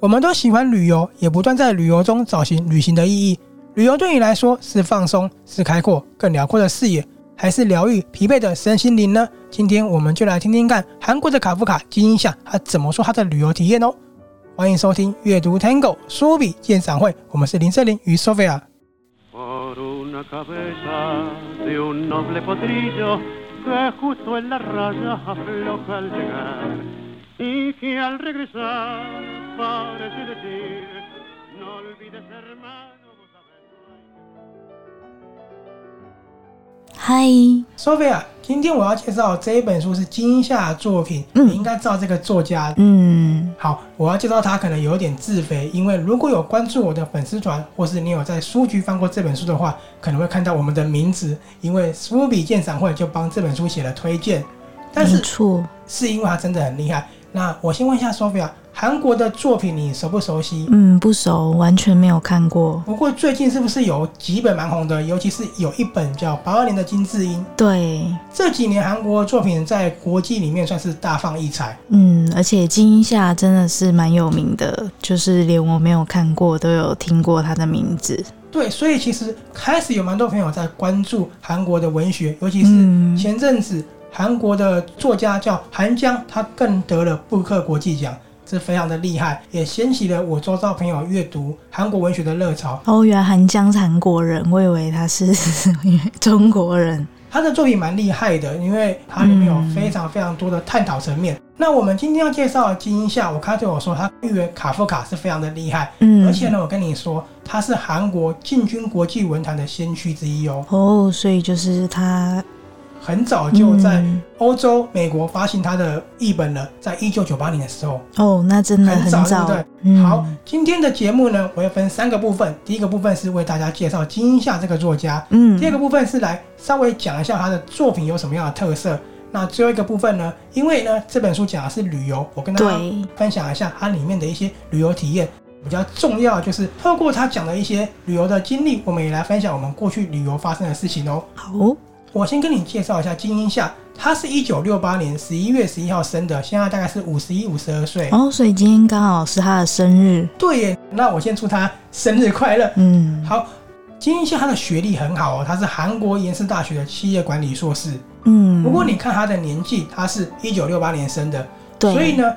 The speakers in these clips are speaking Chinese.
我们都喜欢旅游，也不断在旅游中找寻旅行的意义。旅游对你来说是放松，是开阔更辽阔的视野，还是疗愈疲惫的身心灵呢？今天我们就来听听看韩国的卡夫卡金英夏他怎么说他的旅游体验哦。欢迎收听阅读 Tango 书笔鉴赏会，我们是林瑟琳与 Sophia。嗨，Sophia，今天我要介绍这一本书是金英夏作品，嗯、你应该知道这个作家。嗯，好，我要介绍他可能有点自肥，因为如果有关注我的粉丝团，或是你有在书局翻过这本书的话，可能会看到我们的名字，因为书笔鉴赏会就帮这本书写了推荐。但是，错，是因为他真的很厉害。那我先问一下 Sophia。韩国的作品你熟不熟悉？嗯，不熟，完全没有看过。不过最近是不是有几本蛮红的？尤其是有一本叫《八二年的金智英》。对，这几年韩国作品在国际里面算是大放异彩。嗯，而且金英夏真的是蛮有名的，就是连我没有看过都有听过他的名字。对，所以其实开始有蛮多朋友在关注韩国的文学，尤其是前阵子韩国的作家叫韩江，他更得了布克国际奖。是非常的厉害，也掀起了我周遭朋友阅读韩国文学的热潮。哦，原来韩江是韩国人，我以为他是中国人。他的作品蛮厉害的，因为它里面有非常非常多的探讨层面。嗯、那我们今天要介绍的金英夏，我看对我说，他预言卡夫卡是非常的厉害。嗯，而且呢，我跟你说，他是韩国进军国际文坛的先驱之一哦。哦，所以就是他。很早就在欧洲、美国发行他的译本了，在一九九八年的时候。哦，那真的很早，对不对？嗯、好，今天的节目呢，我要分三个部分。第一个部分是为大家介绍金英夏这个作家，嗯。第二个部分是来稍微讲一下他的作品有什么样的特色。那最后一个部分呢，因为呢这本书讲的是旅游，我跟大家分享一下它里面的一些旅游体验。比较重要就是透过他讲的一些旅游的经历，我们也来分享我们过去旅游发生的事情哦。好。我先跟你介绍一下金英夏，他是一九六八年十一月十一号生的，现在大概是五十一、五十二岁哦，所以今天刚好是他的生日。对耶，那我先祝他生日快乐。嗯，好，金英夏他的学历很好哦，他是韩国延世大学的企业管理硕士。嗯，不过你看他的年纪，他是一九六八年生的，对，所以呢，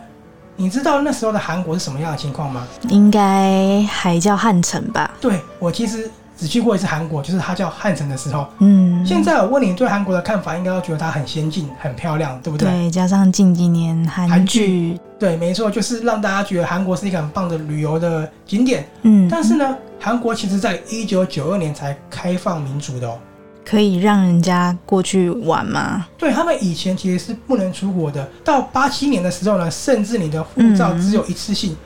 你知道那时候的韩国是什么样的情况吗？应该还叫汉城吧？对，我其实。只去过一次韩国，就是它叫汉城的时候。嗯，现在我问你对韩国的看法，应该都觉得它很先进、很漂亮，对不对？对，加上近几年韩剧，对，没错，就是让大家觉得韩国是一个很棒的旅游的景点。嗯，但是呢，韩国其实在一九九二年才开放民主的哦，可以让人家过去玩吗？对，他们以前其实是不能出国的，到八七年的时候呢，甚至你的护照只有一次性，嗯、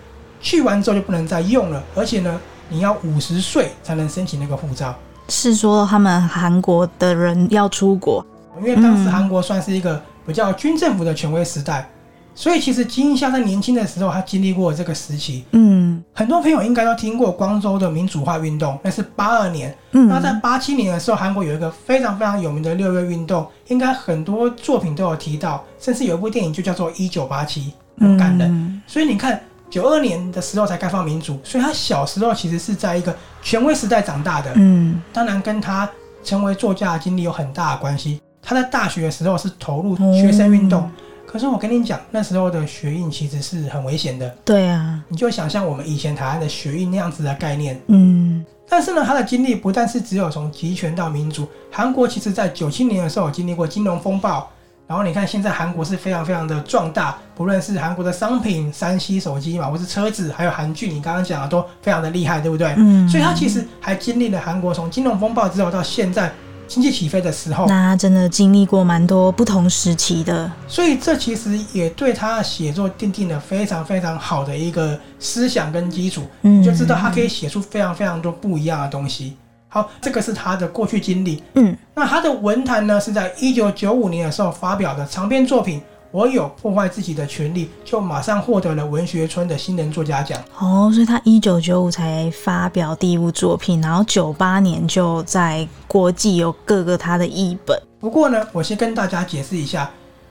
去完之后就不能再用了，而且呢。你要五十岁才能申请那个护照，是说他们韩国的人要出国，因为当时韩国算是一个比较军政府的权威时代，嗯、所以其实金英夏在年轻的时候，他经历过这个时期。嗯，很多朋友应该都听过光州的民主化运动，那是八二年。嗯，那在八七年的时候，韩国有一个非常非常有名的六月运动，应该很多作品都有提到，甚至有一部电影就叫做《一九八七》，很感人。嗯、所以你看。九二年的时候才开放民主，所以他小时候其实是在一个权威时代长大的。嗯，当然跟他成为作家的经历有很大的关系。他在大学的时候是投入学生运动，嗯、可是我跟你讲，那时候的学运其实是很危险的。对啊，你就想象我们以前台湾的学运那样子的概念。嗯，但是呢，他的经历不但是只有从集权到民主，韩国其实在九七年的时候经历过金融风暴。然后你看，现在韩国是非常非常的壮大，不论是韩国的商品、三 C 手机嘛，或是车子，还有韩剧，你刚刚讲的都非常的厉害，对不对？嗯。所以他其实还经历了韩国从金融风暴之后到现在经济起飞的时候。那他真的经历过蛮多不同时期的。所以这其实也对他写作奠定了非常非常好的一个思想跟基础。嗯。你就知道他可以写出非常非常多不一样的东西。好，这个是他的过去经历。嗯，那他的文坛呢，是在一九九五年的时候发表的长篇作品《我有破坏自己的权利》，就马上获得了文学村的新人作家奖。哦，所以他一九九五才发表第一部作品，然后九八年就在国际有各个他的译本。不过呢，我先跟大家解释一下，《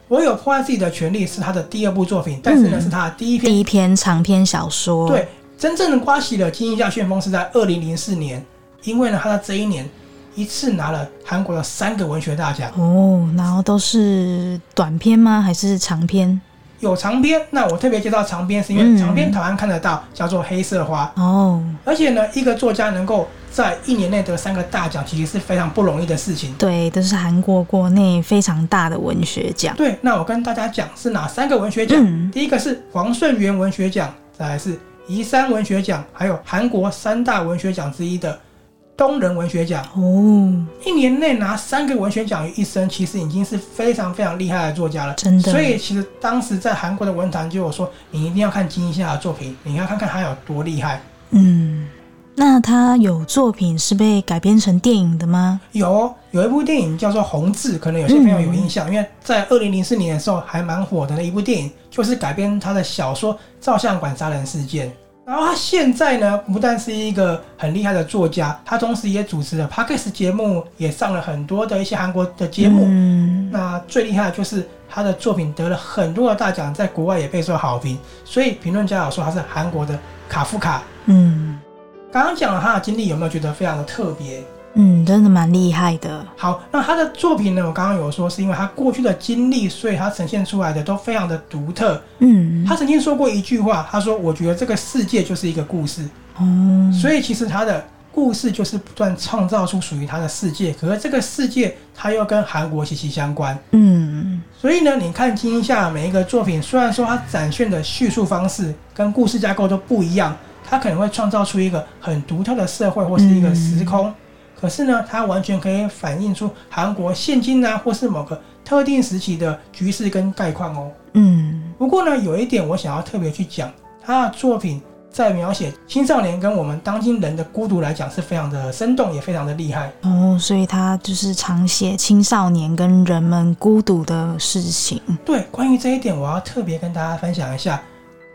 我有破坏自己的权利》是他的第二部作品，但是呢，嗯、是他的第一篇第一篇长篇小说。对，真正的刮起了金鹰下旋风是在二零零四年，因为呢，他在这一年一次拿了韩国的三个文学大奖哦，然后都是短篇吗？还是长篇？有长篇，那我特别介绍长篇，是因为长篇台湾看得到，嗯、叫做《黑色花》哦。而且呢，一个作家能够在一年内得三个大奖，其实是非常不容易的事情。对，都是韩国国内非常大的文学奖。对，那我跟大家讲是哪三个文学奖？嗯、第一个是黄顺元文学奖，再来是宜山文学奖，还有韩国三大文学奖之一的。东人文学奖哦，一年内拿三个文学奖于一身，其实已经是非常非常厉害的作家了。真的，所以其实当时在韩国的文坛就有说，你一定要看金一下的作品，你要看看他有多厉害。嗯，那他有作品是被改编成电影的吗？有，有一部电影叫做《红字》，可能有些朋友有印象，嗯、因为在二零零四年的时候还蛮火的那一部电影，就是改编他的小说《照相馆杀人事件》。然后他现在呢，不但是一个很厉害的作家，他同时也主持了 Podcast 节目，也上了很多的一些韩国的节目。嗯，那最厉害的就是他的作品得了很多的大奖，在国外也备受好评。所以评论家有说他是韩国的卡夫卡。嗯，刚刚讲了他的经历，有没有觉得非常的特别？嗯，真的蛮厉害的。好，那他的作品呢？我刚刚有说，是因为他过去的经历，所以他呈现出来的都非常的独特。嗯，他曾经说过一句话，他说：“我觉得这个世界就是一个故事。”哦，所以其实他的故事就是不断创造出属于他的世界。可是这个世界，他又跟韩国息息相关。嗯，所以呢，你看金英夏每一个作品，虽然说他展现的叙述方式跟故事架构都不一样，他可能会创造出一个很独特的社会或是一个时空。嗯可是呢，它完全可以反映出韩国现今啊，或是某个特定时期的局势跟概况哦。嗯，不过呢，有一点我想要特别去讲，他的作品在描写青少年跟我们当今人的孤独来讲，是非常的生动，也非常的厉害哦。所以他就是常写青少年跟人们孤独的事情。对，关于这一点，我要特别跟大家分享一下。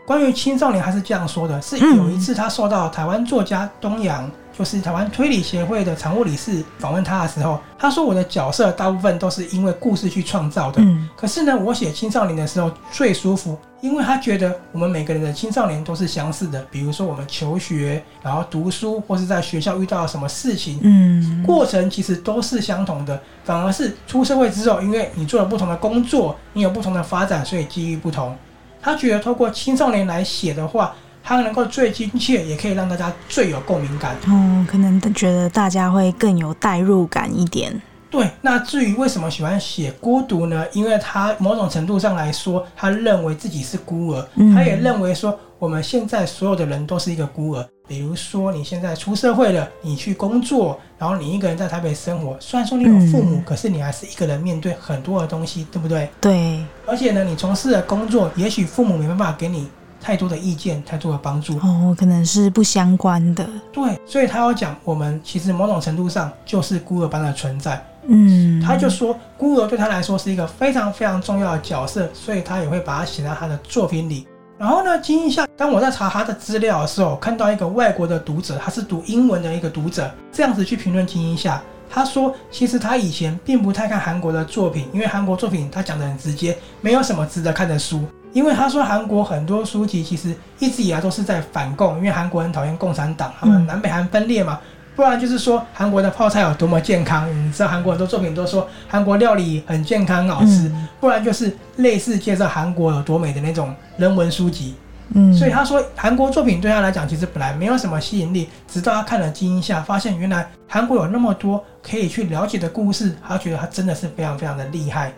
关于青少年，他是这样说的：是有一次他受到台湾作家东阳。就是台湾推理协会的常务理事访问他的时候，他说：“我的角色大部分都是因为故事去创造的。嗯，可是呢，我写青少年的时候最舒服，因为他觉得我们每个人的青少年都是相似的。比如说我们求学，然后读书，或是在学校遇到了什么事情，嗯，过程其实都是相同的。反而是出社会之后，因为你做了不同的工作，你有不同的发展，所以机遇不同。他觉得透过青少年来写的话。”它能够最亲切，也可以让大家最有共鸣感。嗯，可能觉得大家会更有代入感一点。对，那至于为什么喜欢写孤独呢？因为他某种程度上来说，他认为自己是孤儿。嗯，他也认为说，我们现在所有的人都是一个孤儿。比如说，你现在出社会了，你去工作，然后你一个人在台北生活。虽然说你有父母，嗯，可是你还是一个人面对很多的东西，对不对？对。而且呢，你从事的工作，也许父母没办法给你。太多的意见，太多的帮助哦，可能是不相关的。对，所以他要讲，我们其实某种程度上就是孤儿般的存在。嗯，他就说孤儿对他来说是一个非常非常重要的角色，所以他也会把它写在他的作品里。然后呢，金一下，当我在查他的资料的时候，看到一个外国的读者，他是读英文的一个读者，这样子去评论金一下，他说其实他以前并不太看韩国的作品，因为韩国作品他讲的很直接，没有什么值得看的书。因为他说韩国很多书籍其实一直以来都是在反共，因为韩国人讨厌共产党，他们南北韩分裂嘛。不然就是说韩国的泡菜有多么健康，你知道韩国很多作品都说韩国料理很健康好吃。不然就是类似介绍韩国有多美的那种人文书籍。嗯，所以他说韩国作品对他来讲其实本来没有什么吸引力，直到他看了《基因下》，发现原来韩国有那么多可以去了解的故事，他觉得他真的是非常非常的厉害。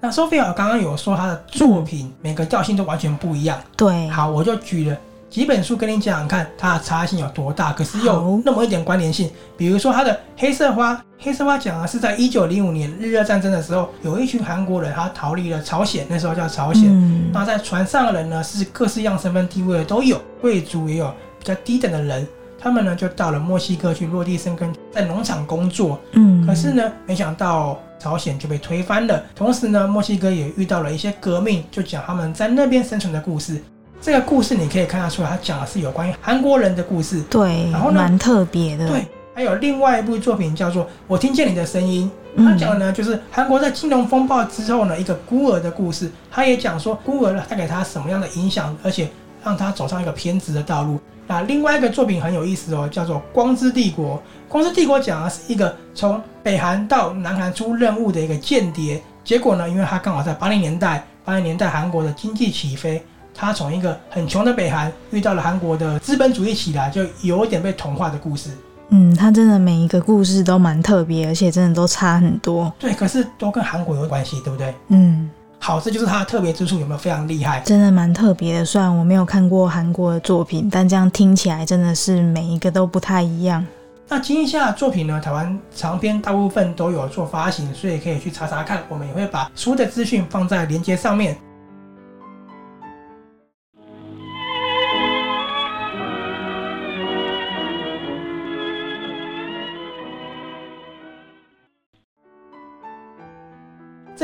那 Sophia 刚刚有说他的作品每个调性都完全不一样。对，好，我就举了几本书跟你讲讲看，它的差异性有多大，可是有那么一点关联性。比如说他的《黑色花》，《黑色花》讲的是在一九零五年日俄战争的时候，有一群韩国人他逃离了朝鲜，那时候叫朝鲜。嗯。那在船上的人呢，是各式样身份地位的都有，贵族也有比较低等的人。他们呢就到了墨西哥去落地生根，在农场工作。嗯，可是呢，没想到朝鲜就被推翻了。同时呢，墨西哥也遇到了一些革命，就讲他们在那边生存的故事。这个故事你可以看得出来，他讲的是有关于韩国人的故事。对，然后呢，蛮特别的。对，还有另外一部作品叫做《我听见你的声音》，他讲的呢就是韩国在金融风暴之后呢一个孤儿的故事。他也讲说孤儿带给他什么样的影响，而且。让他走上一个偏执的道路。那另外一个作品很有意思哦，叫做《光之帝国》。《光之帝国》讲的是一个从北韩到南韩出任务的一个间谍，结果呢，因为他刚好在八零年代，八零年代韩国的经济起飞，他从一个很穷的北韩遇到了韩国的资本主义起来，就有一点被同化的故事。嗯，他真的每一个故事都蛮特别，而且真的都差很多。对，可是都跟韩国有关系，对不对？嗯，好，这就是它的特别之处，有没有非常厉害？真的蛮特别的。虽然我没有看过韩国的作品，但这样听起来真的是每一个都不太一样。那金夏作品呢？台湾长篇大部分都有做发行，所以可以去查查看。我们也会把书的资讯放在链接上面。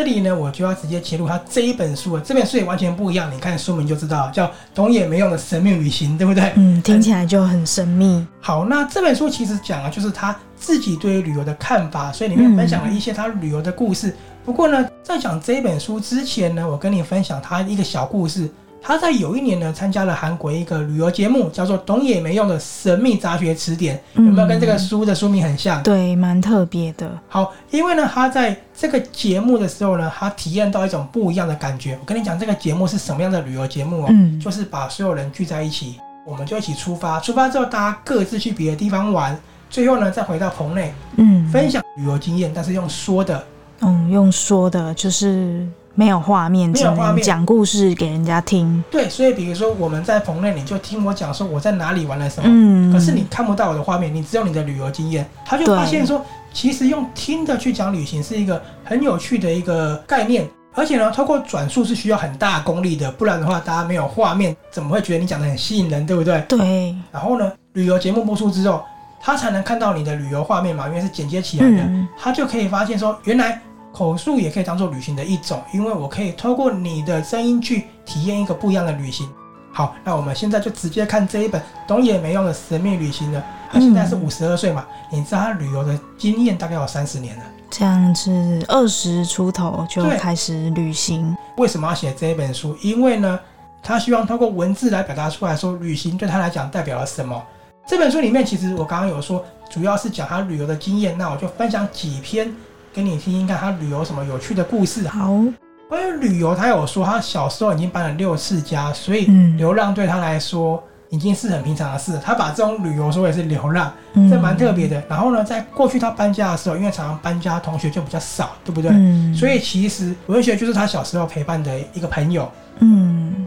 里呢，我就要直接切入他这一本书了。这本书也完全不一样，你看书名就知道，叫《懂也没用的神秘旅行》，对不对？嗯，听起来就很神秘。好，那这本书其实讲的就是他自己对于旅游的看法，所以里面分享了一些他旅游的故事。嗯、不过呢，在讲这一本书之前呢，我跟你分享他一个小故事。他在有一年呢，参加了韩国一个旅游节目，叫做《懂也没用的神秘杂学词典》，有没有跟这个书的书名很像？嗯、对，蛮特别的。好，因为呢，他在这个节目的时候呢，他体验到一种不一样的感觉。我跟你讲，这个节目是什么样的旅游节目哦？嗯，就是把所有人聚在一起，我们就一起出发。出发之后，大家各自去别的地方玩，最后呢，再回到棚内，嗯，分享旅游经验，但是用说的，嗯，用说的，就是。没有画面，没有画面讲故事给人家听。对，所以比如说我们在棚内，你就听我讲说我在哪里玩了什么。嗯。可是你看不到我的画面，你只有你的旅游经验。他就发现说，其实用听的去讲旅行是一个很有趣的一个概念。而且呢，透过转述是需要很大功力的，不然的话，大家没有画面，怎么会觉得你讲的很吸引人，对不对？对。然后呢，旅游节目播出之后，他才能看到你的旅游画面嘛，因为是剪接起来的，嗯、他就可以发现说，原来。口述也可以当做旅行的一种，因为我可以透过你的声音去体验一个不一样的旅行。好，那我们现在就直接看这一本懂也没用的神秘旅行了。他现在是五十二岁嘛，你知道他旅游的经验大概有三十年了。这样子，二十出头就开始旅行。为什么要写这一本书？因为呢，他希望通过文字来表达出来说，旅行对他来讲代表了什么。这本书里面其实我刚刚有说，主要是讲他旅游的经验，那我就分享几篇。给你听听看，他旅游什么有趣的故事。好，关于旅游，他有说他小时候已经搬了六次家，所以流浪对他来说已经是很平常的事。他把这种旅游说也是流浪，这蛮特别的。然后呢，在过去他搬家的时候，因为常常搬家，同学就比较少，对不对？所以其实文学就是他小时候陪伴的一个朋友。嗯，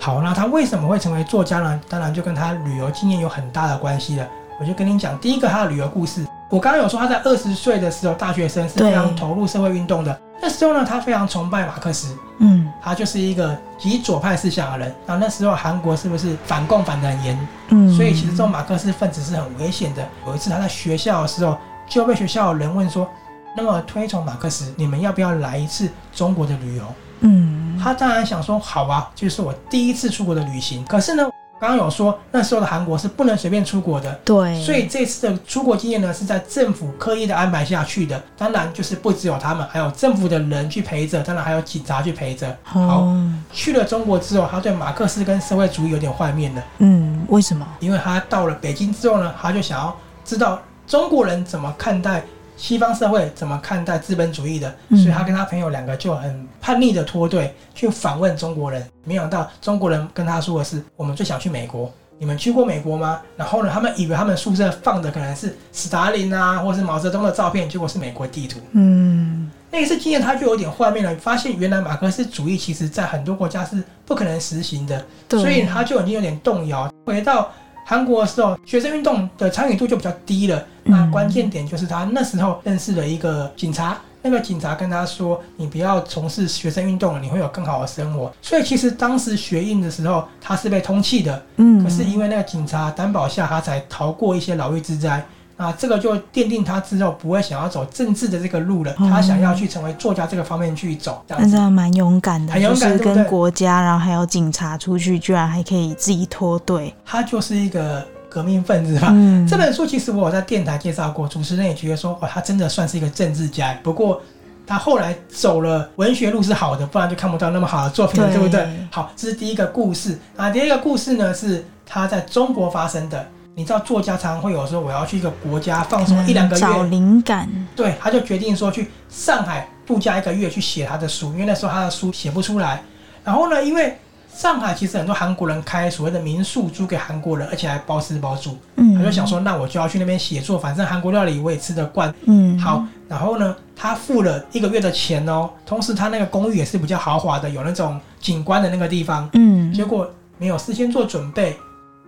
好，那他为什么会成为作家呢？当然就跟他旅游经验有很大的关系了。我就跟你讲，第一个他的旅游故事。我刚刚有说他在二十岁的时候，大学生是非常投入社会运动的。那时候呢，他非常崇拜马克思，嗯，他就是一个极左派思想的人。然后那时候韩国是不是反共反得很严？嗯，所以其实这种马克思分子是很危险的。有一次他在学校的时候，就被学校的人问说：“那么推崇马克思，你们要不要来一次中国的旅游？”嗯，他当然想说：“好啊，就是我第一次出国的旅行。”可是呢，刚刚有说，那时候的韩国是不能随便出国的，对，所以这次的出国经验呢，是在政府刻意的安排下去的。当然，就是不只有他们，还有政府的人去陪着，当然还有警察去陪着。好，去了中国之后，他对马克思跟社会主义有点幻灭了。嗯，为什么？因为他到了北京之后呢，他就想要知道中国人怎么看待。西方社会怎么看待资本主义的？所以他跟他朋友两个就很叛逆的脱队去访问中国人。没想到中国人跟他说的是：“我们最想去美国，你们去过美国吗？”然后呢，他们以为他们宿舍放的可能是斯大林啊，或是毛泽东的照片，结果是美国地图。嗯，那一次经验他就有点幻灭了，发现原来马克思主义其实在很多国家是不可能实行的，所以他就已经有点动摇。回到韩国的时候，学生运动的参与度就比较低了。那关键点就是他那时候认识了一个警察，那个警察跟他说：“你不要从事学生运动了，你会有更好的生活。”所以其实当时学运的时候，他是被通缉的。嗯，可是因为那个警察担保下，他才逃过一些牢狱之灾。啊，这个就奠定他之后不会想要走政治的这个路了。他想要去成为作家这个方面去走，这样子。那真的蛮勇敢的，很勇敢，就是跟国家，然后还有警察出去，居然还可以自己脱队。他就是一个革命分子吧。嗯。这本书其实我有在电台介绍过，主持人也觉得说，哦，他真的算是一个政治家。不过。他后来走了文学路是好的，不然就看不到那么好的作品了，对，对不对？好，这是第一个故事。啊，第二个故事呢是他在中国发生的。你知道作家常常会有说我要去一个国家放松一两个月，找灵感。对，他就决定说去上海度假一个月去写他的书，因为那时候他的书写不出来。然后呢，因为上海其实很多韩国人开所谓的民宿租给韩国人，而且还包吃包住。嗯，他就想说，那我就要去那边写作，反正韩国料理我也吃得惯。嗯，好。然后呢，他付了一个月的钱哦，同时他那个公寓也是比较豪华的，有那种景观的那个地方。嗯，结果没有事先做准备。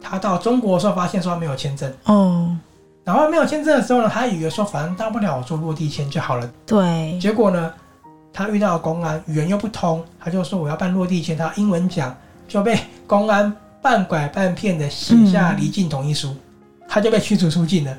他到中国的时候，发现说他没有签证哦，然后没有签证的时候呢，他以为说反正大不了我做落地签就好了。对，结果呢，他遇到公安，语言又不通，他就说我要办落地签，他英文讲，就被公安半拐半骗的写下离境同意书，嗯，他就被驱逐出境了。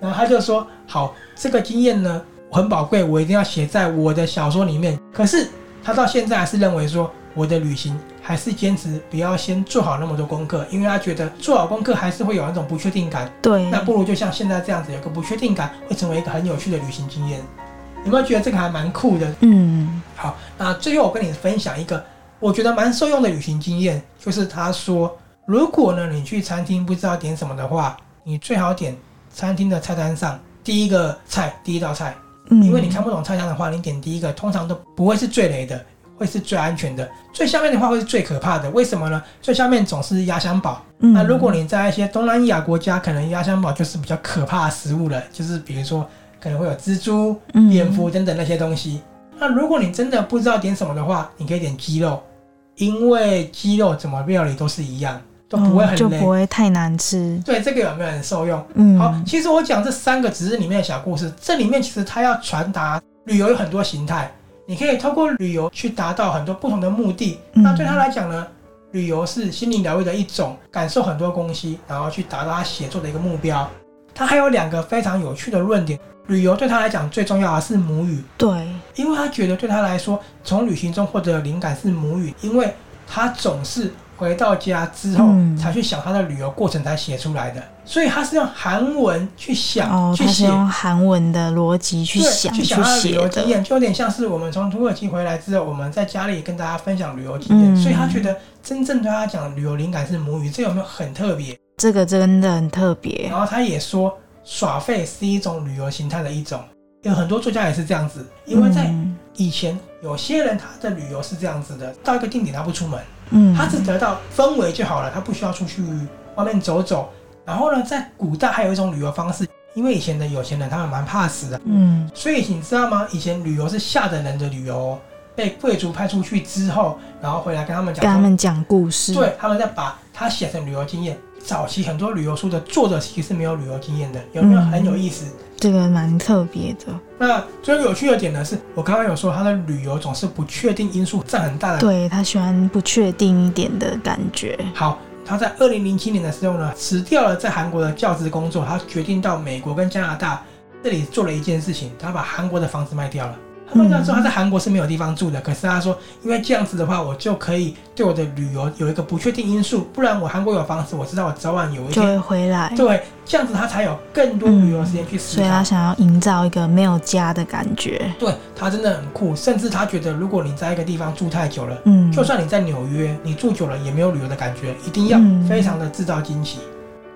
然后他就说好，这个经验呢很宝贵，我一定要写在我的小说里面。可是他到现在还是认为说我的旅行。还是坚持不要先做好那么多功课，因为他觉得做好功课还是会有那种不确定感。对，那不如就像现在这样子，有个不确定感，会成为一个很有趣的旅行经验。有没有觉得这个还蛮酷的？嗯，好，那最后我跟你分享一个我觉得蛮受用的旅行经验，就是他说，如果呢你去餐厅不知道点什么的话，你最好点餐厅的菜单上第一个菜，第一道菜，因为你看不懂菜单的话，你点第一个通常都不会是最雷的。会是最安全的，最下面的话会是最可怕的。为什么呢？最下面总是压箱宝。嗯。那如果你在一些东南亚国家，可能压箱宝就是比较可怕的食物了，就是比如说可能会有蜘蛛、蝙蝠等等那些东西。嗯。那如果你真的不知道点什么的话，你可以点鸡肉，因为鸡肉怎么料理都是一样，都不会很累，就不会太难吃。对，这个有没有很受用？嗯。好，其实我讲这三个只是里面的小故事，这里面其实它要传达旅游有很多形态。你可以透过旅游去达到很多不同的目的。嗯、那对他来讲呢，旅游是心灵疗愈的一种，感受很多东西，然后去达到他写作的一个目标。他还有两个非常有趣的论点：旅游对他来讲最重要的是母语。对，因为他觉得对他来说，从旅行中获得的灵感是母语，因为他总是。回到家之后，才去想他的旅游过程才写出来的，嗯，所以他是用韩文去想，哦，去写，用韩文的逻辑去想，去想他的旅游经验，就有点像是我们从土耳其回来之后，我们在家里跟大家分享旅游经验，嗯，所以他觉得真正对他讲旅游灵感是母语，这有没有很特别？这个真的很特别。然后他也说，耍废是一种旅游形态的一种，有很多作家也是这样子，因为在以前有些人他的旅游是这样子的，到一个定点他不出门。嗯，他只得到氛围就好了，他不需要出去外面走走。然后呢，在古代还有一种旅游方式，因为以前的有钱人他们蛮怕死的，嗯，所以你知道吗？以前旅游是下等人的旅游，被贵族派出去之后，然后回来跟他们讲，跟他们讲故事，对，他们再把他写成旅游经验。早期很多旅游书的作者其实是没有旅游经验的，有没有很有意思？嗯、这个蛮特别的。那最有趣的点呢，是我刚刚有说他的旅游总是不确定因素占很大的。对，他喜欢不确定一点的感觉。好，他在二零零七年的时候呢，辞掉了在韩国的教职工作，他决定到美国跟加拿大这里做了一件事情，他把韩国的房子卖掉了。他们说他在韩国是没有地方住的，可是他说，因为这样子的话，我就可以对我的旅游有一个不确定因素，不然我韩国有房子，我知道我早晚有一天就会回来。对，这样子他才有更多旅游时间去思考。所以他想要营造一个没有家的感觉。对，他真的很酷，甚至他觉得，如果你在一个地方住太久了，嗯，就算你在纽约，你住久了也没有旅游的感觉，一定要非常的制造惊喜。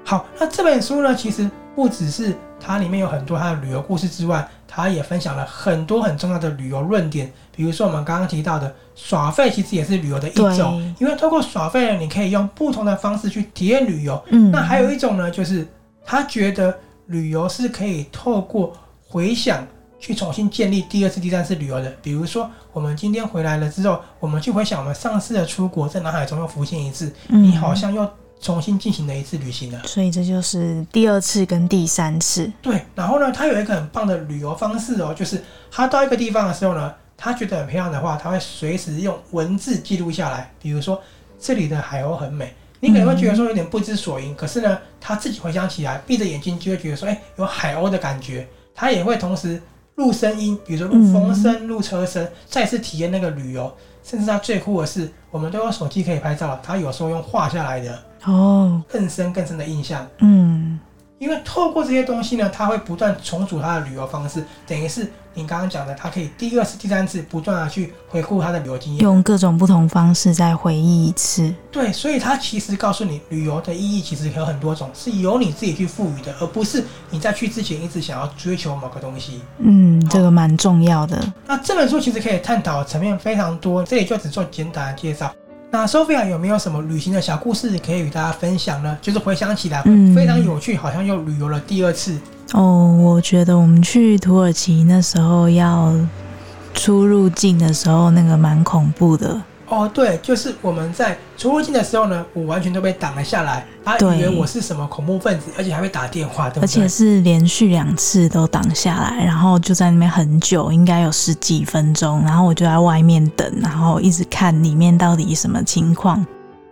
好，那这本书呢，其实不只是它里面有很多它的旅游故事之外，它也分享了很多很重要的旅游论点。比如说我们刚刚提到的耍费，其实也是旅游的一种，因为透过耍费呢，你可以用不同的方式去体验旅游。嗯，那还有一种呢，就是他觉得旅游是可以透过回想去重新建立第二次、第三次旅游的。比如说我们今天回来了之后，我们去回想我们上次的出国，在脑海中又浮现一次，你好像又。重新进行了一次旅行了，所以这就是第二次跟第三次。对，然后呢，他有一个很棒的旅游方式哦，就是他到一个地方的时候呢，他觉得很漂亮的话，他会随时用文字记录下来。比如说这里的海鸥很美，你可能会觉得说有点不知所云，嗯、可是呢，他自己回想起来，闭着眼睛就会觉得说，哎，有海鸥的感觉。他也会同时录声音，比如说录风声、录车声，再次体验那个旅游。甚至他最酷的是，我们都有手机可以拍照，他有时候用画下来的。哦，更深更深的印象。嗯，因为透过这些东西呢，他会不断重组他的旅游方式，等于是你刚刚讲的，他可以第二次、第三次不断的去回顾他的旅游经验，用各种不同方式再回忆一次。对，所以他其实告诉你，旅游的意义其实有很多种，是由你自己去赋予的，而不是你在去之前一直想要追求某个东西。嗯，这个蛮重要的。那这本书其实可以探讨层面非常多，这里就只做简短的介绍。那 Sophia 有没有什么旅行的小故事可以与大家分享呢？就是回想起来非常有趣，嗯、好像又旅游了第二次。哦，我觉得我们去土耳其那时候要出入境的时候，那个蛮恐怖的。哦，对，就是我们在出入境的时候呢，我完全都被挡了下来。他以为我是什么恐怖分子，而且还会打电话，对不对？而且是连续两次都挡下来，然后就在那边很久，应该有十几分钟。然后我就在外面等，然后一直看里面到底什么情况。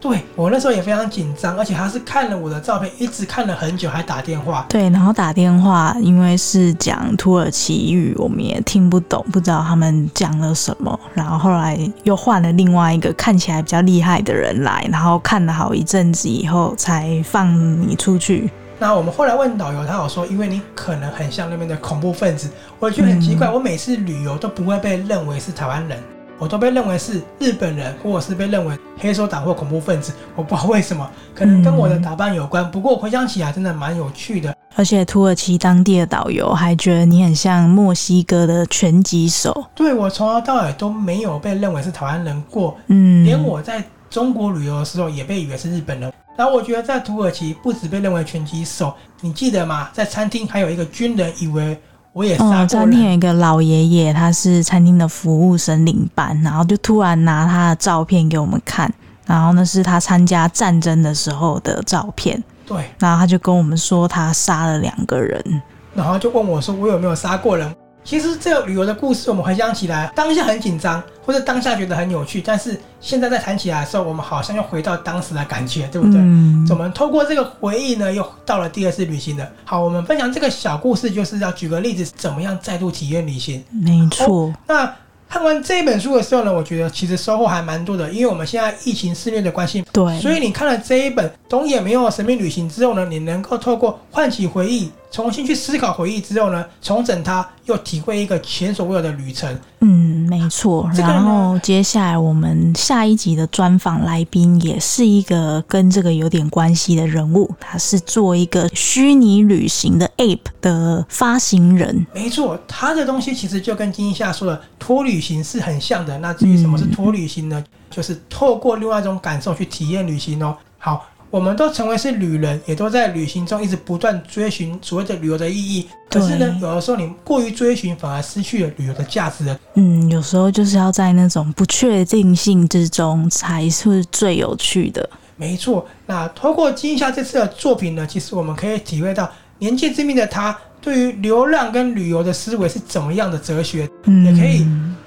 对，我那时候也非常紧张，而且他是看了我的照片，一直看了很久，还打电话。对，然后打电话，因为是讲土耳其语，我们也听不懂，不知道他们讲了什么。然后后来又换了另外一个看起来比较厉害的人来，然后看了好一阵子以后才放你出去。那我们后来问导游，他有说，因为你可能很像那边的恐怖分子，我觉得很奇怪，嗯、我每次旅游都不会被认为是台湾人。我都被认为是日本人，或者是被认为黑手党或恐怖分子，我不知道为什么，可能跟我的打扮有关。不过回想起来，真的蛮有趣的。而且土耳其当地的导游还觉得你很像墨西哥的拳击手。对，我从头到尾都没有被认为是台湾人过，嗯，连我在中国旅游的时候也被以为是日本人。然后我觉得在土耳其不止被认为拳击手，你记得吗？在餐厅还有一个军人以为。我也哦，餐厅有一个老爷爷，他是餐厅的服务生领班，然后就突然拿他的照片给我们看，然后那是他参加战争的时候的照片。对，然后他就跟我们说他杀了两个人，然后就问我说我有没有杀过人。其实这个旅游的故事，我们回想起来，当下很紧张，或者当下觉得很有趣，但是现在在谈起来的时候，我们好像又回到当时的感觉，对不对？嗯。我们透过这个回忆呢，又到了第二次旅行了。好，我们分享这个小故事，就是要举个例子，怎么样再度体验旅行？没错。哦，那。看完这一本书的时候呢，我觉得其实收获还蛮多的，因为我们现在疫情肆虐的关系，对，所以你看了这一本《懂也没有神秘旅行》之后呢，你能够透过唤起回忆，重新去思考回忆之后呢，重整它，又体会一个前所未有的旅程。嗯，没错。然后接下来我们下一集的专访来宾也是一个跟这个有点关系的人物，他是做一个虚拟旅行的 App 的发行人。没错，他的东西其实就跟金夏说的托旅行是很像的。那至于什么是托旅行呢？嗯、就是透过另外一种感受去体验旅行哦。好。我们都成为是旅人，也都在旅行中一直不断追寻所谓的旅游的意义。可是呢，有的时候你过于追寻，反而失去了旅游的价值了。嗯，有时候就是要在那种不确定性之中，才是最有趣的。没错。那通过金夏这次的作品呢，其实我们可以体会到年纪之命的他对于流浪跟旅游的思维是怎么样的哲学。嗯，也可以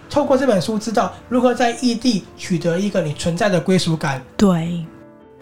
透过这本书知道如何在异地取得一个你存在的归属感。对。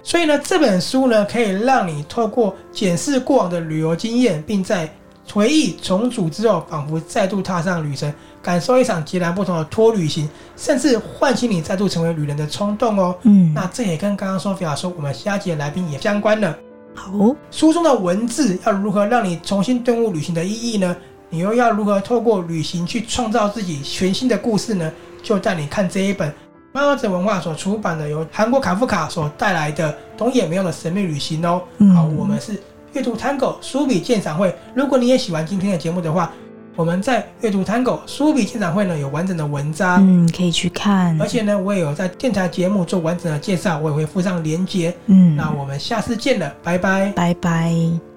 所以呢，这本书呢，可以让你透过检视过往的旅游经验，并在回忆重组之后，仿佛再度踏上旅程，感受一场截然不同的托旅行，甚至唤醒你再度成为旅人的冲动哦。嗯，那这也跟刚刚 Sophia 说，我们下集的来宾也相关了。好，书中的文字要如何让你重新顿悟旅行的意义呢？你又要如何透过旅行去创造自己全新的故事呢？就带你看这一本。漫画者文化所出版的，由韩国卡夫卡所带来的《懂也没用的神秘旅行》哦。好，我们是阅读 Tango 书笔鉴赏会。如果你也喜欢今天的节目的话，我们在阅读 Tango 书笔鉴赏会呢有完整的文章，嗯，可以去看。而且呢，我也有在电台节目做完整的介绍，我也会附上连接。嗯，那我们下次见了，拜拜，拜拜。